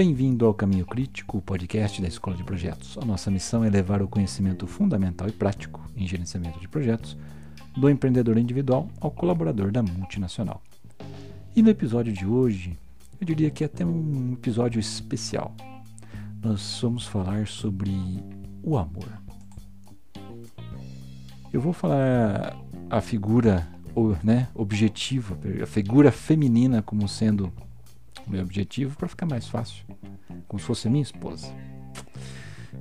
Bem-vindo ao Caminho Crítico, o podcast da Escola de Projetos. A nossa missão é levar o conhecimento fundamental e prático em gerenciamento de projetos do empreendedor individual ao colaborador da multinacional. E no episódio de hoje, eu diria que é até um episódio especial. Nós vamos falar sobre o amor. Eu vou falar a figura né, objetiva, a figura feminina como sendo o meu objetivo para ficar mais fácil, como se fosse minha esposa.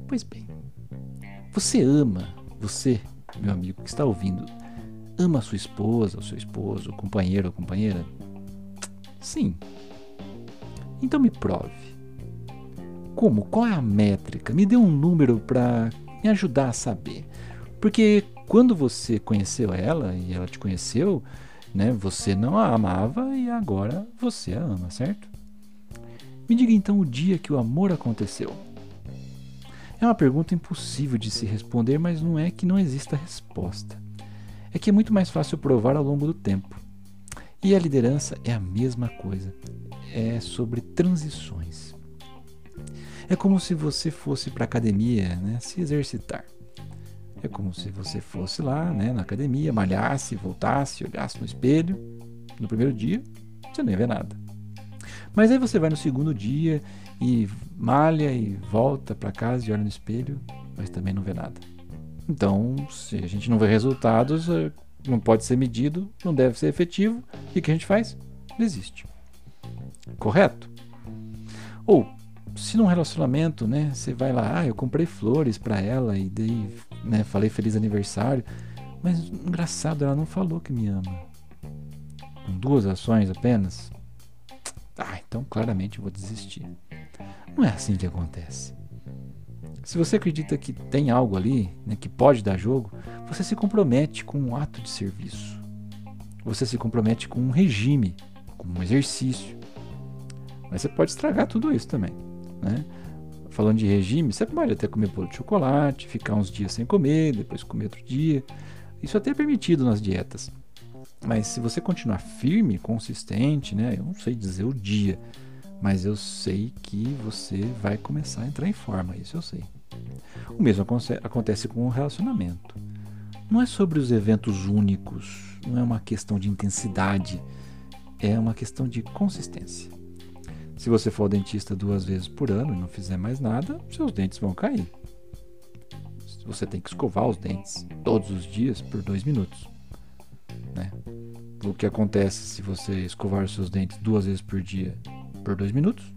Pois bem, você ama, você, meu amigo que está ouvindo, ama a sua esposa, o seu esposo, o companheiro ou companheira? Sim. Então me prove. Como? Qual é a métrica? Me dê um número para me ajudar a saber. Porque quando você conheceu ela e ela te conheceu, né, você não a amava e agora você a ama, certo? Me diga então o dia que o amor aconteceu. É uma pergunta impossível de se responder, mas não é que não exista resposta. É que é muito mais fácil provar ao longo do tempo. E a liderança é a mesma coisa. É sobre transições. É como se você fosse para a academia né, se exercitar. É como se você fosse lá né, na academia, malhasse, voltasse, olhasse no espelho. No primeiro dia, você ia ver nada. Mas aí você vai no segundo dia e malha e volta para casa e olha no espelho, mas também não vê nada. Então, se a gente não vê resultados, é, não pode ser medido, não deve ser efetivo, e o que a gente faz? Desiste. Correto? Ou, se num relacionamento, né, você vai lá, ah, eu comprei flores para ela e dei né, falei feliz aniversário, mas engraçado, ela não falou que me ama. Com duas ações apenas? Ah, então claramente eu vou desistir. Não é assim que acontece. Se você acredita que tem algo ali né, que pode dar jogo, você se compromete com um ato de serviço. Você se compromete com um regime, com um exercício. Mas você pode estragar tudo isso também. Né? Falando de regime, você pode até comer bolo de chocolate, ficar uns dias sem comer, depois comer outro dia. Isso até é permitido nas dietas. Mas se você continuar firme, consistente, né? Eu não sei dizer o dia, mas eu sei que você vai começar a entrar em forma, isso eu sei. O mesmo acontece com o relacionamento. Não é sobre os eventos únicos, não é uma questão de intensidade, é uma questão de consistência. Se você for ao dentista duas vezes por ano e não fizer mais nada, seus dentes vão cair. Você tem que escovar os dentes todos os dias por dois minutos. Né? O que acontece se você escovar os seus dentes duas vezes por dia por dois minutos?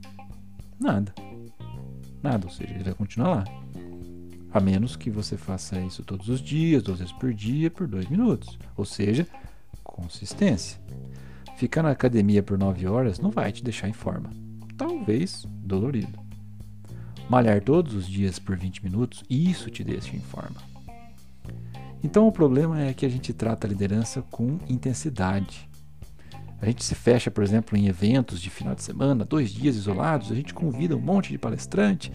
Nada. Nada, ou seja, ele vai continuar lá. A menos que você faça isso todos os dias, duas vezes por dia, por dois minutos. Ou seja, consistência. Ficar na academia por nove horas não vai te deixar em forma talvez dolorido. Malhar todos os dias por 20 minutos, isso te deixa em forma. Então o problema é que a gente trata a liderança com intensidade. A gente se fecha, por exemplo, em eventos de final de semana, dois dias isolados, a gente convida um monte de palestrante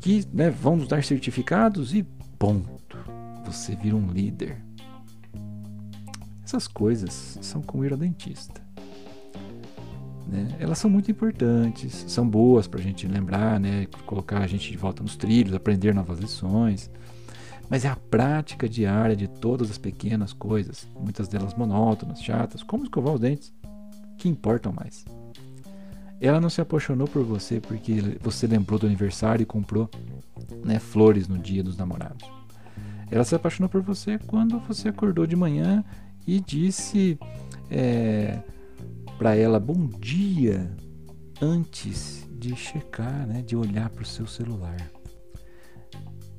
que né, vão nos dar certificados e ponto. Você vira um líder. Essas coisas são como ir ao dentista. Né? Elas são muito importantes, são boas para a gente lembrar, né? colocar a gente de volta nos trilhos, aprender novas lições. Mas é a prática diária de todas as pequenas coisas, muitas delas monótonas, chatas, como escovar os dentes, que importam mais. Ela não se apaixonou por você porque você lembrou do aniversário e comprou né, flores no dia dos namorados. Ela se apaixonou por você quando você acordou de manhã e disse. É, para ela bom dia antes de checar, né, de olhar para o seu celular.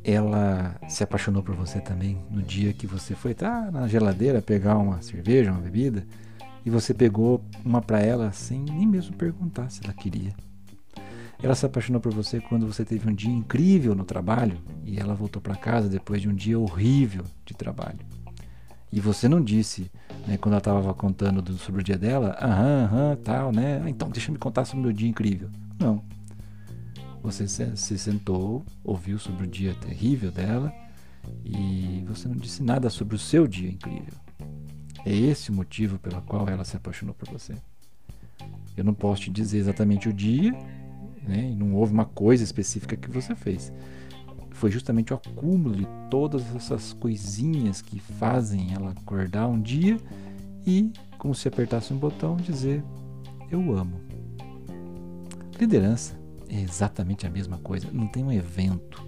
Ela se apaixonou por você também no dia que você foi tá, na geladeira pegar uma cerveja, uma bebida, e você pegou uma para ela sem nem mesmo perguntar se ela queria. Ela se apaixonou por você quando você teve um dia incrível no trabalho e ela voltou para casa depois de um dia horrível de trabalho. E você não disse, né, quando ela estava contando do, sobre o dia dela, aham, aham, tal, né? Ah, então deixa eu me contar sobre o meu dia incrível. Não. Você se, se sentou, ouviu sobre o dia terrível dela e você não disse nada sobre o seu dia incrível. É esse o motivo pelo qual ela se apaixonou por você. Eu não posso te dizer exatamente o dia, né? Não houve uma coisa específica que você fez. Foi justamente o acúmulo de todas essas coisinhas que fazem ela acordar um dia e, como se apertasse um botão, dizer: Eu amo. Liderança é exatamente a mesma coisa. Não tem um evento.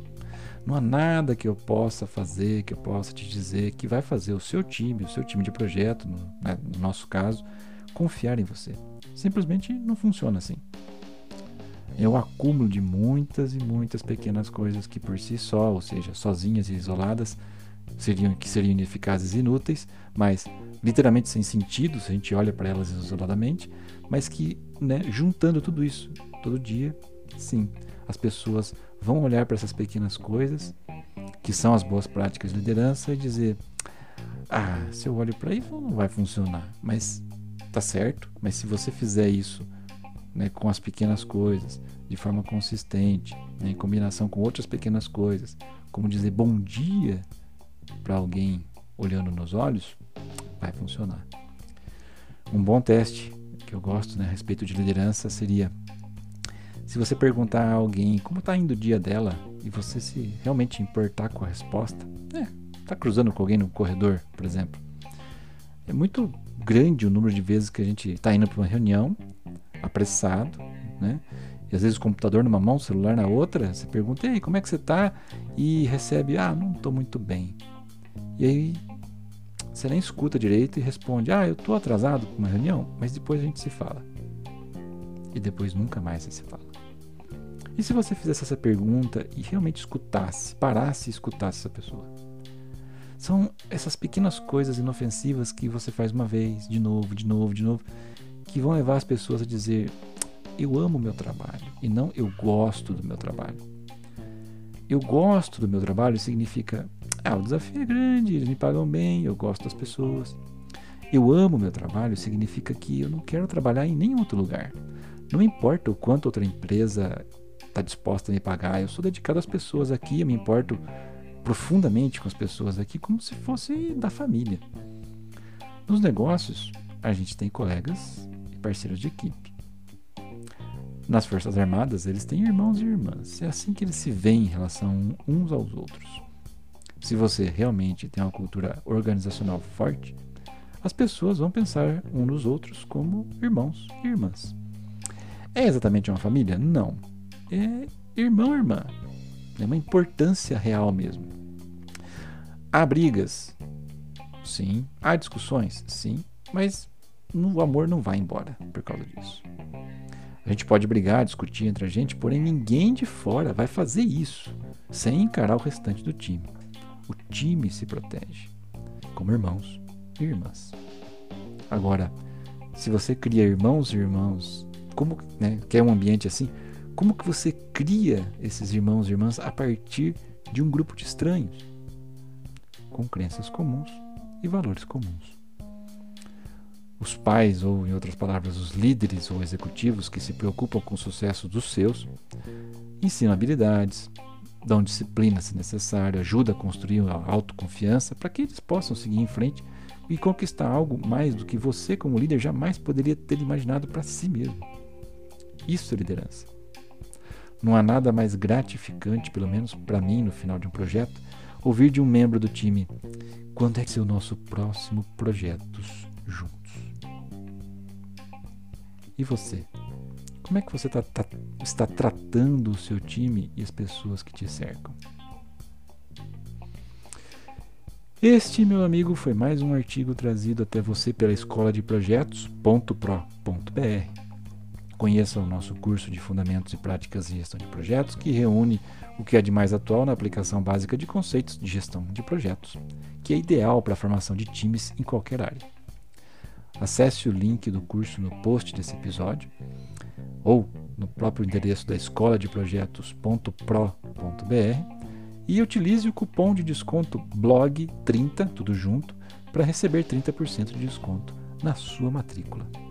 Não há nada que eu possa fazer, que eu possa te dizer que vai fazer o seu time, o seu time de projeto, no, né, no nosso caso, confiar em você. Simplesmente não funciona assim. É o acúmulo de muitas e muitas pequenas coisas que por si só, ou seja, sozinhas e isoladas, seriam que seriam ineficazes e inúteis, mas literalmente sem sentido se a gente olha para elas isoladamente, mas que, né, juntando tudo isso todo dia, sim, as pessoas vão olhar para essas pequenas coisas que são as boas práticas de liderança e dizer: "Ah, se eu olho para isso não vai funcionar". Mas tá certo, mas se você fizer isso né, com as pequenas coisas, de forma consistente, né, em combinação com outras pequenas coisas, como dizer bom dia para alguém olhando nos olhos, vai funcionar. Um bom teste que eu gosto né, a respeito de liderança seria se você perguntar a alguém como está indo o dia dela e você se realmente importar com a resposta, é, cruzando com alguém no corredor, por exemplo, é muito grande o número de vezes que a gente está indo para uma reunião apressado, né? E às vezes o computador numa mão, o celular na outra, você pergunta, ei, como é que você está? E recebe, ah, não estou muito bem. E aí você nem escuta direito e responde, ah, eu estou atrasado para uma reunião, mas depois a gente se fala. E depois nunca mais você se fala. E se você fizesse essa pergunta e realmente escutasse, parasse e escutasse essa pessoa? São essas pequenas coisas inofensivas que você faz uma vez, de novo, de novo, de novo, que vão levar as pessoas a dizer: eu amo o meu trabalho e não eu gosto do meu trabalho. Eu gosto do meu trabalho significa: ah, o desafio é grande, eles me pagam bem, eu gosto das pessoas. Eu amo o meu trabalho significa que eu não quero trabalhar em nenhum outro lugar. Não importa o quanto outra empresa está disposta a me pagar, eu sou dedicado às pessoas aqui, eu me importo profundamente com as pessoas aqui como se fosse da família. Nos negócios, a gente tem colegas parceiros de equipe. Nas Forças Armadas, eles têm irmãos e irmãs. É assim que eles se veem em relação uns aos outros. Se você realmente tem uma cultura organizacional forte, as pessoas vão pensar uns nos outros como irmãos e irmãs. É exatamente uma família? Não. É irmão e irmã. É uma importância real mesmo. Há brigas? Sim. Há discussões? Sim. Mas o amor não vai embora por causa disso. A gente pode brigar, discutir entre a gente, porém ninguém de fora vai fazer isso sem encarar o restante do time. O time se protege, como irmãos e irmãs. Agora, se você cria irmãos e irmãs, como né, quer um ambiente assim, como que você cria esses irmãos e irmãs a partir de um grupo de estranhos com crenças comuns e valores comuns? Os pais, ou em outras palavras, os líderes ou executivos que se preocupam com o sucesso dos seus, ensinam habilidades, dão disciplina se necessário, ajudam a construir a autoconfiança para que eles possam seguir em frente e conquistar algo mais do que você, como líder, jamais poderia ter imaginado para si mesmo. Isso é liderança. Não há nada mais gratificante, pelo menos para mim, no final de um projeto, ouvir de um membro do time: quando é que é o nosso próximo projeto juntos? E você? Como é que você tá, tá, está tratando o seu time e as pessoas que te cercam? Este, meu amigo, foi mais um artigo trazido até você pela escola de projetos.pro.br. Conheça o nosso curso de Fundamentos e Práticas de Gestão de Projetos, que reúne o que é de mais atual na aplicação básica de conceitos de gestão de projetos, que é ideal para a formação de times em qualquer área. Acesse o link do curso no post desse episódio ou no próprio endereço da escola de projetos.pro.br e utilize o cupom de desconto blog30 tudo junto para receber 30% de desconto na sua matrícula.